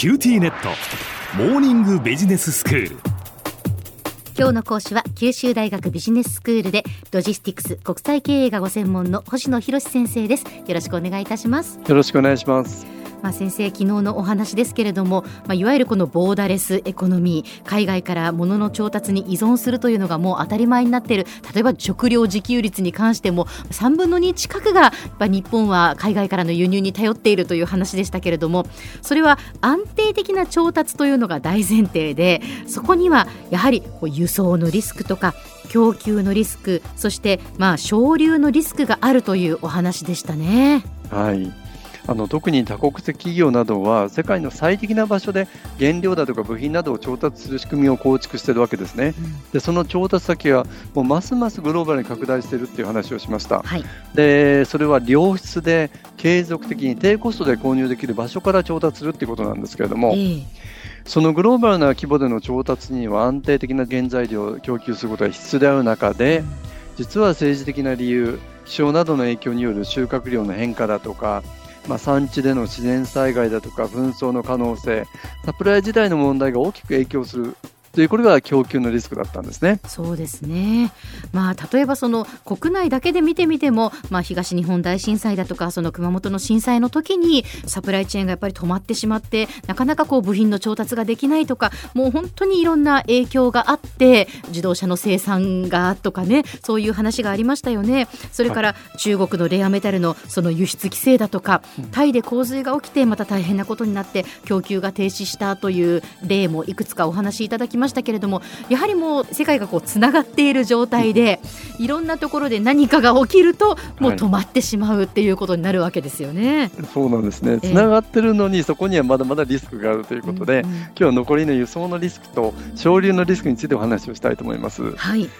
QTnet。モーニングビジネススクール。今日の講師は九州大学ビジネススクールでロジスティクス国際経営がご専門の星野裕志先生です。よろしくお願いいたします。よろしくお願いしますまあ、先生昨日のお話ですけれども、まあ、いわゆるこのボーダレスエコノミー海外から物の調達に依存するというのがもう当たり前になっている例えば食料自給率に関しても3分の2近くが日本は海外からの輸入に頼っているという話でしたけれどもそれは安定的な調達というのが大前提でそこにはやはり輸送のリスクとか供給のリスクそしてまあ省流のリスクがあるというお話でしたね。はいあの特に多国籍企業などは世界の最適な場所で原料だとか部品などを調達する仕組みを構築しているわけですね、うん、でその調達先はもうますますグローバルに拡大しているっていう話をしました、はい、でそれは良質で継続的に低コストで購入できる場所から調達するっていうことなんですけれども、えーそのグローバルな規模での調達には安定的な原材料を供給することが必須である中で、実は政治的な理由、気象などの影響による収穫量の変化だとか、まあ、産地での自然災害だとか紛争の可能性サプライ自体の問題が大きく影響するというこれが供給のリスクだったんですね。そうですね。まあ例えばその国内だけで見てみても、まあ東日本大震災だとかその熊本の震災の時にサプライチェーンがやっぱり止まってしまってなかなかこう部品の調達ができないとか、もう本当にいろんな影響があって自動車の生産がとかね、そういう話がありましたよね。それから中国のレアメタルのその輸出規制だとか、タイで洪水が起きてまた大変なことになって供給が停止したという例もいくつかお話しいただきましたけれどもやはりもう世界がこうつながっている状態でいろんなところで何かが起きるともう止まってしまうっていうことになるわけですよね。はい、そうなんですね。つながってるのにそこにはまだまだリスクがあるということで、うんうん、今日は残りの輸送のリスクと省流のリスクについてお話をしたいと思います。はい。で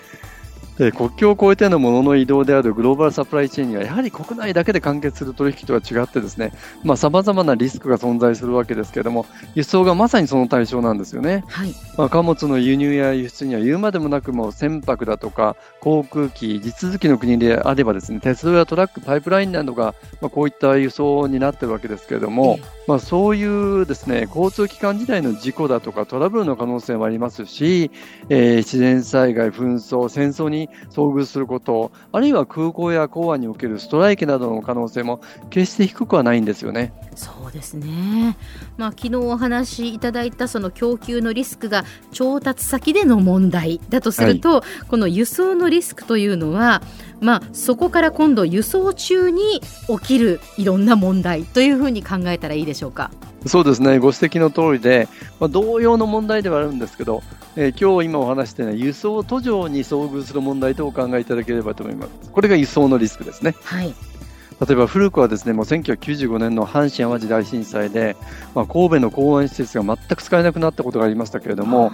国境を越えての物の移動であるグローバルサプライチェーンにはやはり国内だけで完結する取引とは違ってですねさまざ、まなリスクが存在するわけですけれども輸送がまさにその対象なんですよね、はい、まあ、貨物の輸入や輸出には言うまでもなくもう船舶だとか航空機地続きの国であればですね鉄道やトラックパイプラインなどが、まあ、こういった輸送になっているわけですけれども、えーまあ、そういうですね交通機関時代の事故だとかトラブルの可能性もありますし、えー、自然災害、紛争、戦争に遭遇すること、あるいは空港や港湾におけるストライキなどの可能性も決して低くはないんですよね。そうですね、まあ、昨日お話しいただいたその供給のリスクが調達先での問題だとすると、はい、この輸送のリスクというのはまあ、そこから今度輸送中に起きるいろんな問題というふうに考えたらいいでしょうか？そうですねご指摘の通りで、まあ、同様の問題ではあるんですけど、えー、今日今お話したような輸送途上に遭遇する問題とお考えいただければと思います。これが輸送のリスクですね。はい例えば古くはですねもう1995年の阪神・淡路大震災で、まあ、神戸の公園施設が全く使えなくなったことがありましたけれども、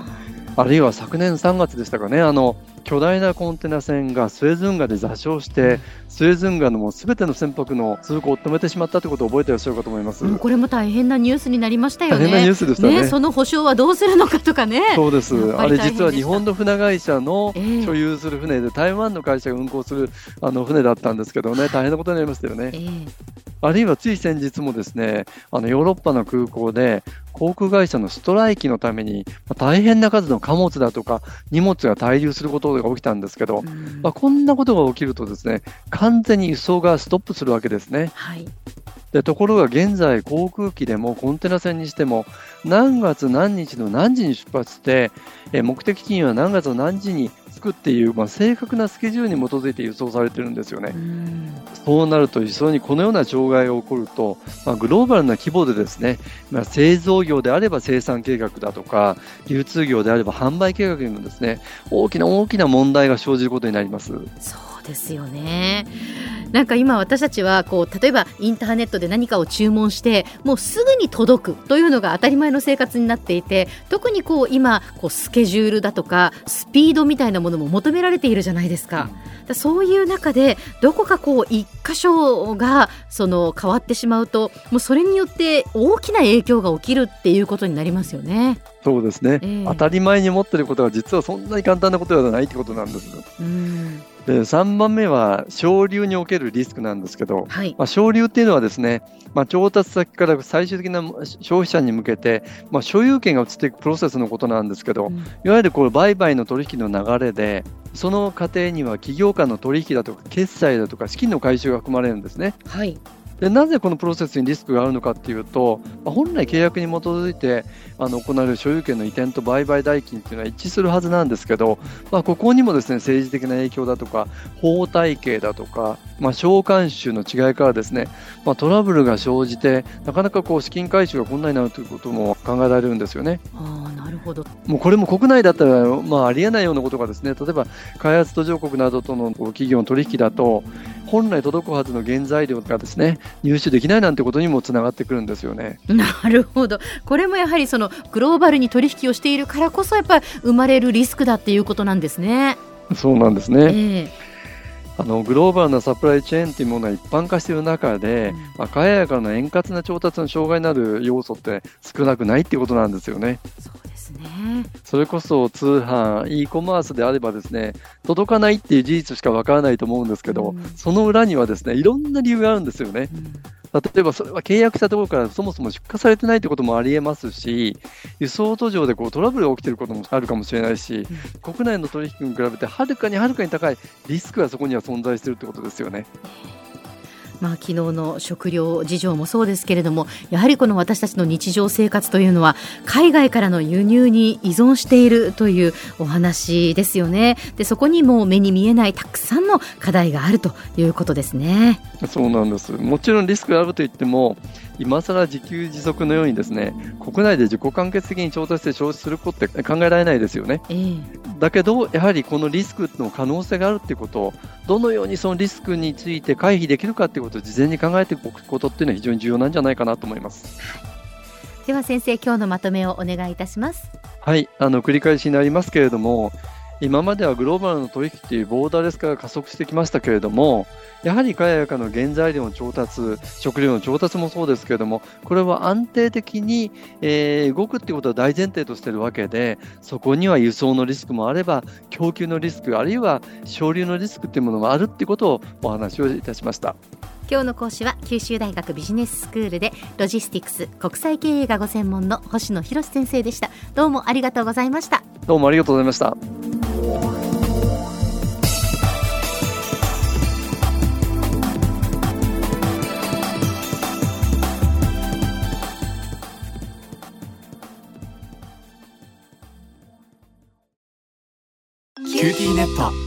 あるいは昨年3月でしたかね、あの巨大なコンテナ船がスエズ運河で座礁して、スエズ運河のもうすべての船舶の通行を止めてしまったということを覚えていらっしゃるかと思います。これも大変なニュースになりましたよね。大変なニュースでしたね。ねその保証はどうするのかとかね。そうです。あれ実は日本の船会社の所有する船で、台湾の会社が運航するあの船だったんですけどね、大変なことになりましたよね。えーあるいはつい先日もですね、あのヨーロッパの空港で航空会社のストライキのために、まあ、大変な数の貨物だとか荷物が滞留することが起きたんですけど、まあ、こんなことが起きるとですね、完全に輸送がストップするわけですね。はいでところが現在、航空機でもコンテナ船にしても何月何日の何時に出発して、え目的地には何月の何時に着くっていう、まあ、正確なスケジュールに基づいて輸送されてるんですよね。そうなると非常にこのような障害が起こると、まあ、グローバルな規模でですね、まあ、製造業であれば生産計画だとか流通業であれば販売計画にもですね大きな大きな問題が生じることになります。ですよね。なんか今私たちはこう例えばインターネットで何かを注文してもうすぐに届くというのが当たり前の生活になっていて特にこう今こうスケジュールだとかスピードみたいなものも求められているじゃないですか。だそういう中でどこかこう一箇所がその変わってしまうともうそれによって大きな影響が起きるっていうことになりますよね。そうですね、えー、当たり前に持っていることは実はそんなに簡単なことではないってことなんです。うんで3番目は省流におけるリスクなんですけど、はい。まあ、省流っていうのはですね、まあ、調達先から最終的な消費者に向けて、まあ、所有権が移っていくプロセスのことなんですけど、うん。いわゆるこう売買の取引の流れでその過程には企業間の取引だとか決済だとか資金の回収が含まれるんですね。はいでなぜこのプロセスにリスクがあるのかっていうと、まあ本来契約に基づいてあの行われる所有権の移転と売買代金っていうのは一致するはずなんですけど、まあ、ここにもですね政治的な影響だとか法体系だとか、まあ、召喚集の違いからですね、まあ、トラブルが生じてなかなかこう資金回収が困難になるということも考えられるんですよね。あるほどもうこれも国内だったら、まあ、ありえないようなことがですね例えば開発途上国などとの企業の取引だと本来届くはずの原材料がですね入手できないなんてことにもつながってくるんですよね。なるほどこれもやはりそのグローバルに取引をしているからこそやっぱり生まれるリスクだっていうことなんですね。そうなんですね。ええあのグローバルなサプライチェーンというものが一般化している中で、うんまあ、海外からの円滑な調達の障害になる要素って少なくないっていうことなんですよね。ですね。それこそ通販、e コマースであればですね、届かないっていう事実しかわからないと思うんですけど、うんその裏にはですね、いろんな理由があるんですよね。うん例えばそれは契約したところからそもそも出荷されてないってこともありえますし、輸送途上でこうトラブルが起きていることもあるかもしれないし、国内の取引に比べてはるかにはるかに高いリスクがそこには存在しているってことですよね。まあ、昨日の食料事情もそうですけれどもやはりこの私たちの日常生活というのは海外からの輸入に依存しているというお話ですよねでそこにも目に見えないたくさんの課題があるということですね。そうなんです。もちろんリスクがあると言っても、今更自給自足のようにですね、国内で自己完結的に調達して消費することって考えられないですよね。ええだけど、やはりこのリスクの可能性があるっていうことを、どのようにそのリスクについて回避できるかっていうことを事前に考えておくことっていうのは非常に重要なんじゃないかなと思います。では先生今日のまとめをお願いいたします。はい、あの繰り返しになりますけれども、今まではグローバルの取引っていうボーダーレス化が加速してきましたけれども、やはり海外からの原材料の調達、食料の調達もそうですけれども、これは安定的に、えー動くっていうことは大前提としているわけで、そこには輸送のリスクもあれば、供給のリスク、あるいは省流のリスクっていうものもあるっていうことをお話をいたしました。今日の講師は九州大学ビジネススクールでロジスティクス国際経営がご専門の星野裕志先生でした。どうもありがとうございました。どうもありがとうございました。 QTnet